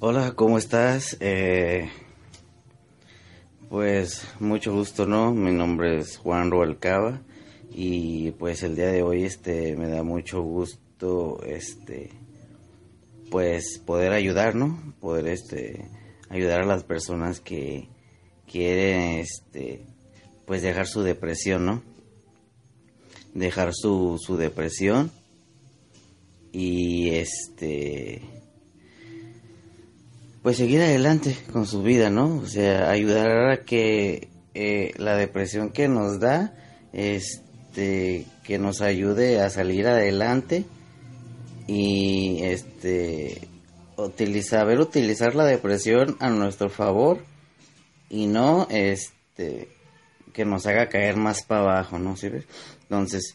Hola, ¿cómo estás? Eh, pues mucho gusto, ¿no? Mi nombre es Juan Rubalcaba y pues el día de hoy este me da mucho gusto este pues poder ayudar, ¿no? Poder este ayudar a las personas que quieren este pues dejar su depresión, ¿no? Dejar su, su depresión y este pues seguir adelante con su vida, ¿no? O sea, ayudar a que eh, la depresión que nos da, este, que nos ayude a salir adelante y este, utilizar, saber utilizar la depresión a nuestro favor y no, este, que nos haga caer más para abajo, ¿no? ¿Sí Entonces,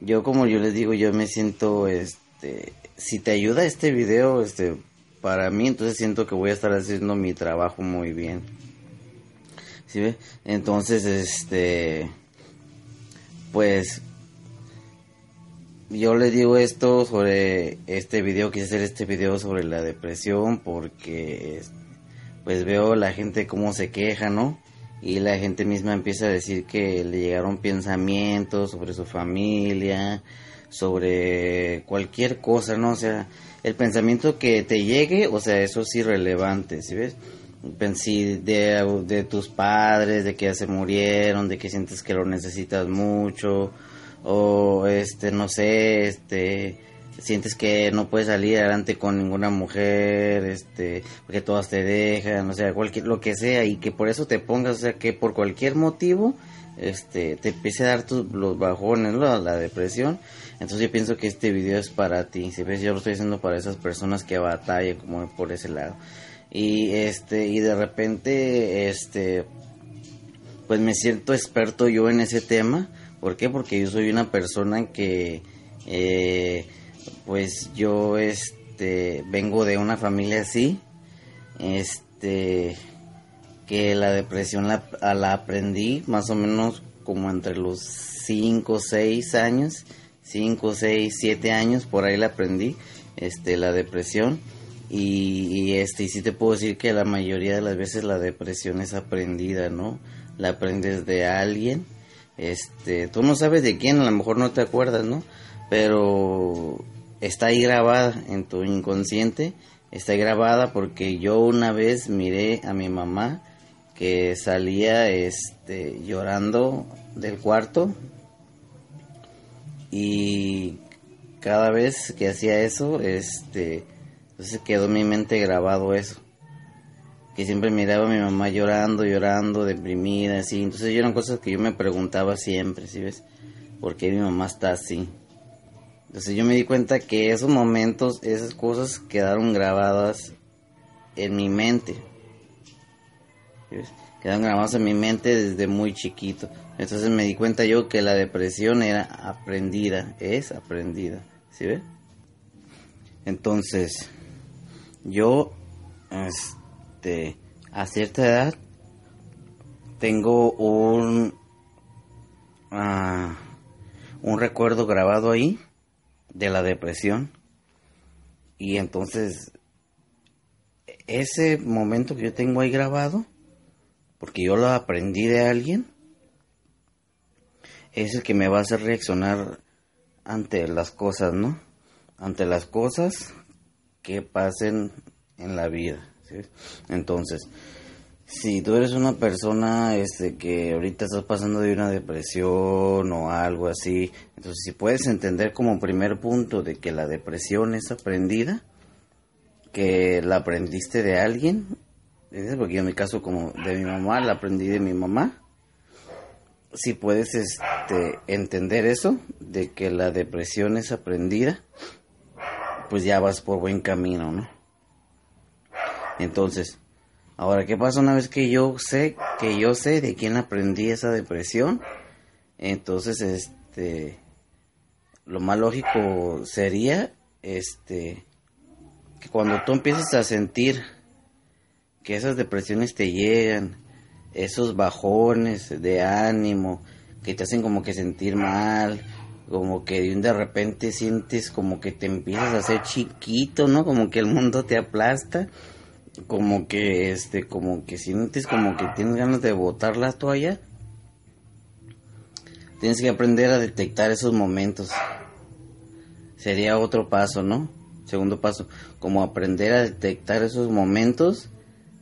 yo como yo les digo, yo me siento, este, si te ayuda este video, este, para mí, entonces siento que voy a estar haciendo mi trabajo muy bien. ¿Sí ve? Entonces, este, pues, yo le digo esto sobre este video, quise hacer este video sobre la depresión porque, pues veo la gente cómo se queja, ¿no? Y la gente misma empieza a decir que le llegaron pensamientos sobre su familia, sobre cualquier cosa, ¿no? O sea, el pensamiento que te llegue, o sea, eso es irrelevante, ¿sí ves? Si de, de tus padres, de que ya se murieron, de que sientes que lo necesitas mucho, o este, no sé, este, sientes que no puedes salir adelante con ninguna mujer, este, porque todas te dejan, o sea, cualquier, lo que sea, y que por eso te pongas, o sea, que por cualquier motivo, este, te empiece a dar tus, los bajones, la depresión, entonces yo pienso que este video es para ti, si ves, yo lo estoy haciendo para esas personas que batallan como por ese lado. Y este, y de repente, este, pues me siento experto yo en ese tema. ¿Por qué? Porque yo soy una persona que, eh, pues yo, este, vengo de una familia así, este, que la depresión la, la aprendí más o menos como entre los 5 o 6 años 5, 6, 7 años, por ahí la aprendí, este, la depresión. Y, este, y sí te puedo decir que la mayoría de las veces la depresión es aprendida, ¿no? La aprendes de alguien. Este, tú no sabes de quién, a lo mejor no te acuerdas, ¿no? Pero está ahí grabada en tu inconsciente, está grabada porque yo una vez miré a mi mamá que salía este llorando del cuarto y cada vez que hacía eso, este, entonces quedó en mi mente grabado eso. Que siempre miraba a mi mamá llorando, llorando, deprimida, así. Entonces eran cosas que yo me preguntaba siempre, ¿sí ves? ¿Por qué mi mamá está así? Entonces yo me di cuenta que esos momentos, esas cosas quedaron grabadas en mi mente. Quedaron grabadas en mi mente desde muy chiquito. Entonces me di cuenta yo que la depresión era aprendida, es aprendida, ¿sí ve? Entonces, yo, este, a cierta edad, tengo un, ah, un recuerdo grabado ahí de la depresión. Y entonces, ese momento que yo tengo ahí grabado, porque yo lo aprendí de alguien, es el que me va a hacer reaccionar ante las cosas, ¿no? Ante las cosas que pasen en la vida. Entonces, si tú eres una persona este, que ahorita estás pasando de una depresión o algo así, entonces si puedes entender como primer punto de que la depresión es aprendida, que la aprendiste de alguien, porque yo en mi caso como de mi mamá, la aprendí de mi mamá, si puedes este, entender eso, de que la depresión es aprendida, pues ya vas por buen camino, ¿no? Entonces, ahora, ¿qué pasa una vez que yo sé, que yo sé de quién aprendí esa depresión? Entonces, este, lo más lógico sería, este, que cuando tú empieces a sentir que esas depresiones te llegan, esos bajones de ánimo, que te hacen como que sentir mal, como que de repente sientes como que te empiezas a hacer chiquito, ¿no? Como que el mundo te aplasta, como que este, como que sientes como que tienes ganas de botar la toalla. Tienes que aprender a detectar esos momentos. Sería otro paso, ¿no? Segundo paso, como aprender a detectar esos momentos,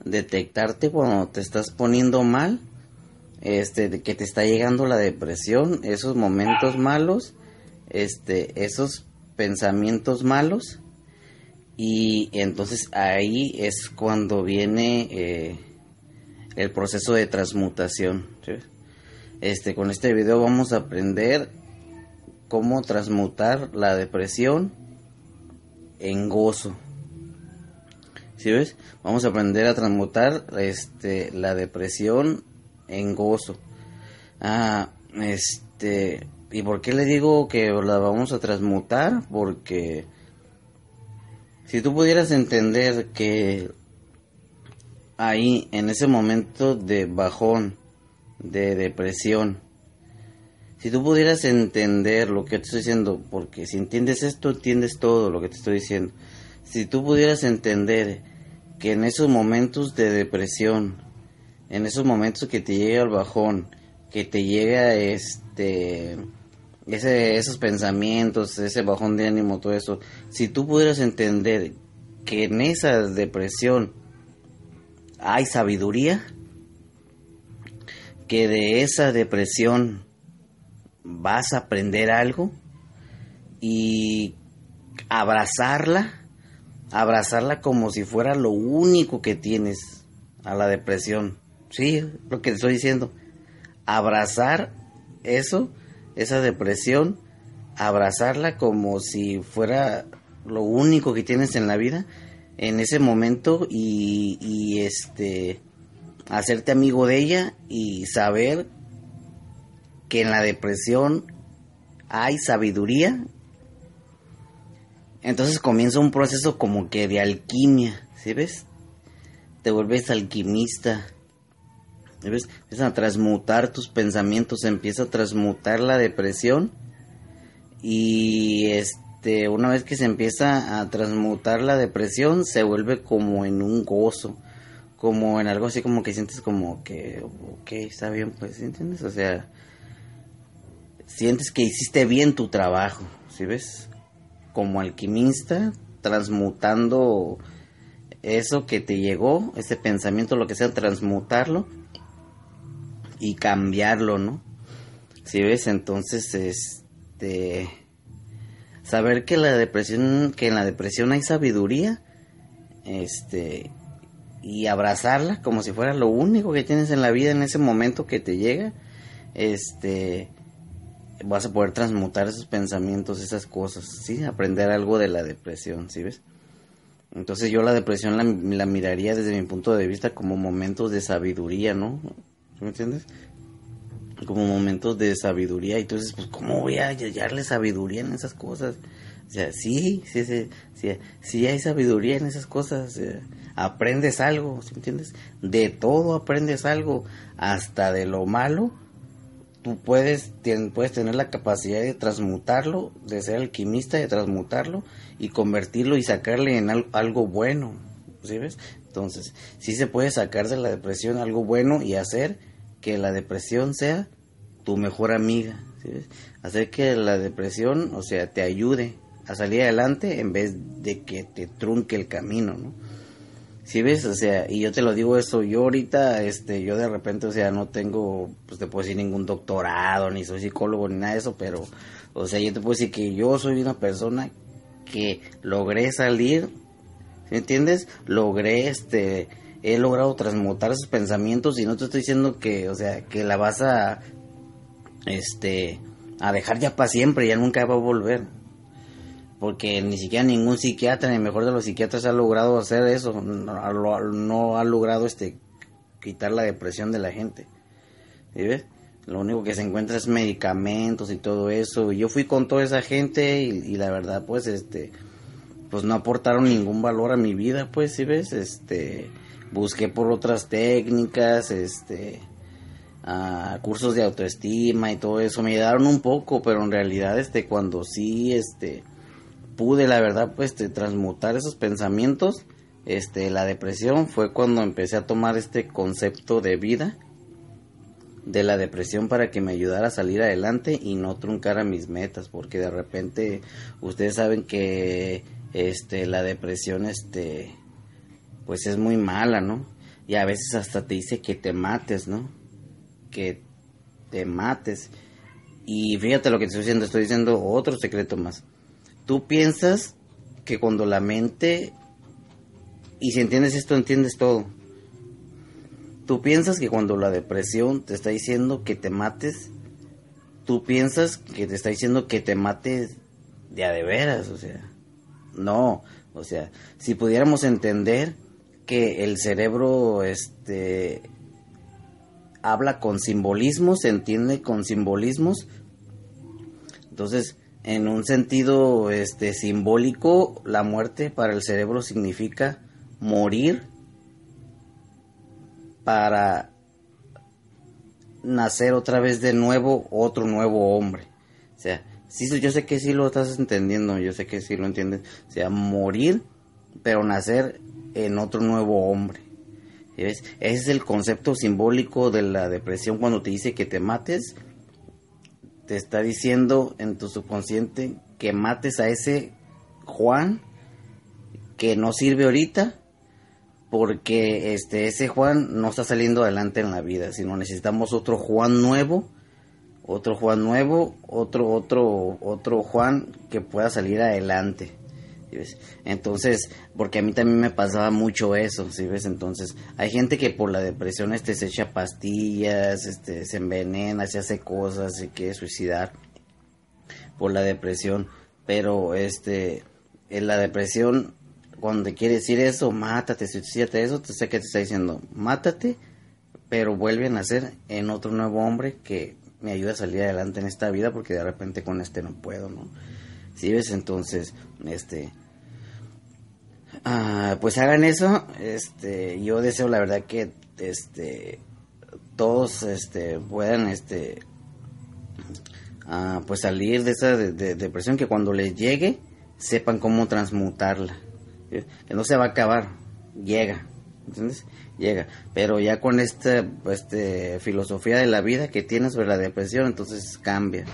detectarte cuando te estás poniendo mal este, que te está llegando la depresión, esos momentos malos, este, esos pensamientos malos, y entonces ahí es cuando viene eh, el proceso de transmutación. Este, con este video vamos a aprender cómo transmutar la depresión en gozo. Vamos a aprender a transmutar este, la depresión en gozo. Ah, este, ¿y por qué le digo que la vamos a transmutar? Porque si tú pudieras entender que ahí, en ese momento de bajón, de depresión, si tú pudieras entender lo que te estoy diciendo, porque si entiendes esto, entiendes todo lo que te estoy diciendo. Si tú pudieras entender que en esos momentos de depresión, en esos momentos que te llega el bajón, que te llega este ese, esos pensamientos, ese bajón de ánimo, todo eso, si tú pudieras entender que en esa depresión hay sabiduría, que de esa depresión vas a aprender algo y abrazarla, abrazarla como si fuera lo único que tienes a la depresión. Sí, lo que te estoy diciendo. Abrazar eso, esa depresión, abrazarla como si fuera lo único que tienes en la vida en ese momento y, y este hacerte amigo de ella y saber que en la depresión hay sabiduría entonces comienza un proceso como que de alquimia ¿sí ves? te vuelves alquimista Empieza a transmutar tus pensamientos, empieza a transmutar la depresión y este una vez que se empieza a transmutar la depresión se vuelve como en un gozo, como en algo así como que sientes como que ok, está bien, pues, ¿entiendes? O sea, sientes que hiciste bien tu trabajo, ¿sí ves? Como alquimista, transmutando eso que te llegó, ese pensamiento, lo que sea, transmutarlo y cambiarlo, ¿no? Si ves, entonces, este, saber que la depresión, que en la depresión hay sabiduría, este, y abrazarla como si fuera lo único que tienes en la vida en ese momento que te llega, este, vas a poder transmutar esos pensamientos, esas cosas, ¿sí? Aprender algo de la depresión, ¿sí ves? Entonces yo la depresión la, la miraría desde mi punto de vista como momentos de sabiduría, ¿no? ¿Me entiendes? Como momentos de sabiduría. Y entonces, pues, ¿cómo voy a hallarle sabiduría en esas cosas? O sea, sí, sí, sí, sí, sí hay sabiduría en esas cosas. aprendes algo, ¿sí me entiendes? De todo aprendes algo, hasta de lo malo. Tú puedes, puedes tener la capacidad de transmutarlo, de ser alquimista, de transmutarlo y convertirlo y sacarle en algo bueno. ¿Sí ves? Entonces, sí se puede sacar de la depresión algo bueno y hacer que la depresión sea tu mejor amiga. Hacer que la depresión, o sea, te ayude a salir adelante en vez de que te trunque el camino, ¿no? Si ves, o sea, y yo te lo digo eso, yo ahorita, este, yo de repente, o sea, no tengo, pues te puedo decir ningún doctorado, ni soy psicólogo, ni nada de eso, pero, o sea, yo te puedo decir que yo soy una persona que logré salir ¿Me entiendes? Logré, este, he logrado transmutar esos pensamientos y no te estoy diciendo que, o sea, que la vas a, este, a dejar ya para siempre, ya nunca va a volver. Porque ni siquiera ningún psiquiatra, ni el mejor de los psiquiatras ha logrado hacer eso, no, ha logrado este quitar la depresión de la gente. ¿Sí ves? Lo único que se encuentra es medicamentos y todo eso. Y yo fui con toda esa gente y, la verdad, pues, este, pues no aportaron ningún valor a mi vida, pues, ¿sí ves? Este, busqué por otras técnicas, este, cursos de autoestima y todo eso. Me ayudaron un poco, pero en realidad, este, cuando sí, este, pude, la verdad, pues, este, transmutar esos pensamientos, este, la depresión fue cuando empecé a tomar este concepto de vida de la depresión para que me ayudara a salir adelante y no truncara mis metas porque de repente ustedes saben que este la depresión este pues es muy mala no y a veces hasta te dice que te mates no que te mates. Y fíjate lo que te estoy diciendo estoy diciendo otro secreto más tú piensas que cuando la mente y si entiendes esto entiendes todo Tú piensas que cuando la depresión te está diciendo que te mates, tú piensas que te está diciendo que te mates de a de veras, o sea, no, o sea, si pudiéramos entender que el cerebro este habla con simbolismos, se entiende con simbolismos. Entonces, en un sentido este simbólico, la muerte para el cerebro significa morir para nacer otra vez de nuevo otro nuevo hombre. O sea, sí, yo sé que sí lo estás entendiendo, yo sé que sí lo entiendes. O sea, morir, pero nacer en otro nuevo hombre. Ese es el concepto simbólico de la depresión cuando te dice que te mates. Te está diciendo en tu subconsciente que mates a ese Juan que no sirve ahorita porque este ese Juan no está saliendo adelante en la vida, sino necesitamos otro Juan nuevo, otro Juan nuevo, otro otro otro Juan que pueda salir adelante. Entonces, porque a mí también me pasaba mucho eso, ¿sí ves? Entonces, hay gente que por la depresión este se echa pastillas, este se envenena, se hace cosas, se quiere suicidar por la depresión, pero este en la depresión cuando quiere decir eso, mátate, suicídate, eso, te sé que te está diciendo, mátate, pero vuelve a nacer en otro nuevo hombre que me ayude a salir adelante en esta vida porque de repente con este no puedo, ¿no? Si ves, entonces, este, ah, pues hagan eso, este, yo deseo la verdad que, este, todos, este, puedan, este, ah, pues salir de esa depresión que cuando les llegue sepan cómo transmutarla que no se va a acabar, llega, ¿entiendes? Llega, pero ya con esta este, filosofía de la vida que tienes sobre la depresión, entonces cambia,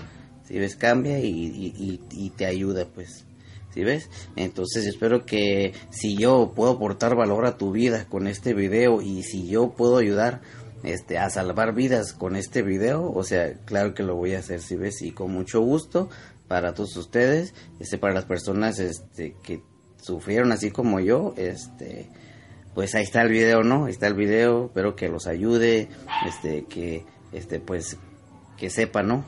si ves, cambia y, y, te ayuda, pues. ¿Sí ves? Entonces espero que si yo puedo aportar valor a tu vida con este video y si yo puedo ayudar este, a salvar vidas con este video, o sea, claro que lo voy a hacer, si ves, y con mucho gusto para todos ustedes, este, para las personas este, que sufrieron así como yo, este, pues ahí está el video, ¿no? Ahí está el video, espero que los ayude, este, que, este, pues, que sepan, ¿no?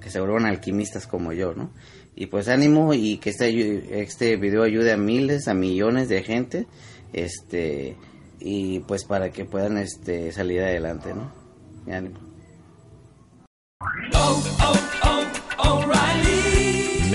Que se vuelvan alquimistas como yo, ¿no? Y pues ánimo y que este, este video ayude a miles, a millones de gente, este, y pues para que puedan, este, salir adelante, ¿no? Oh, oh,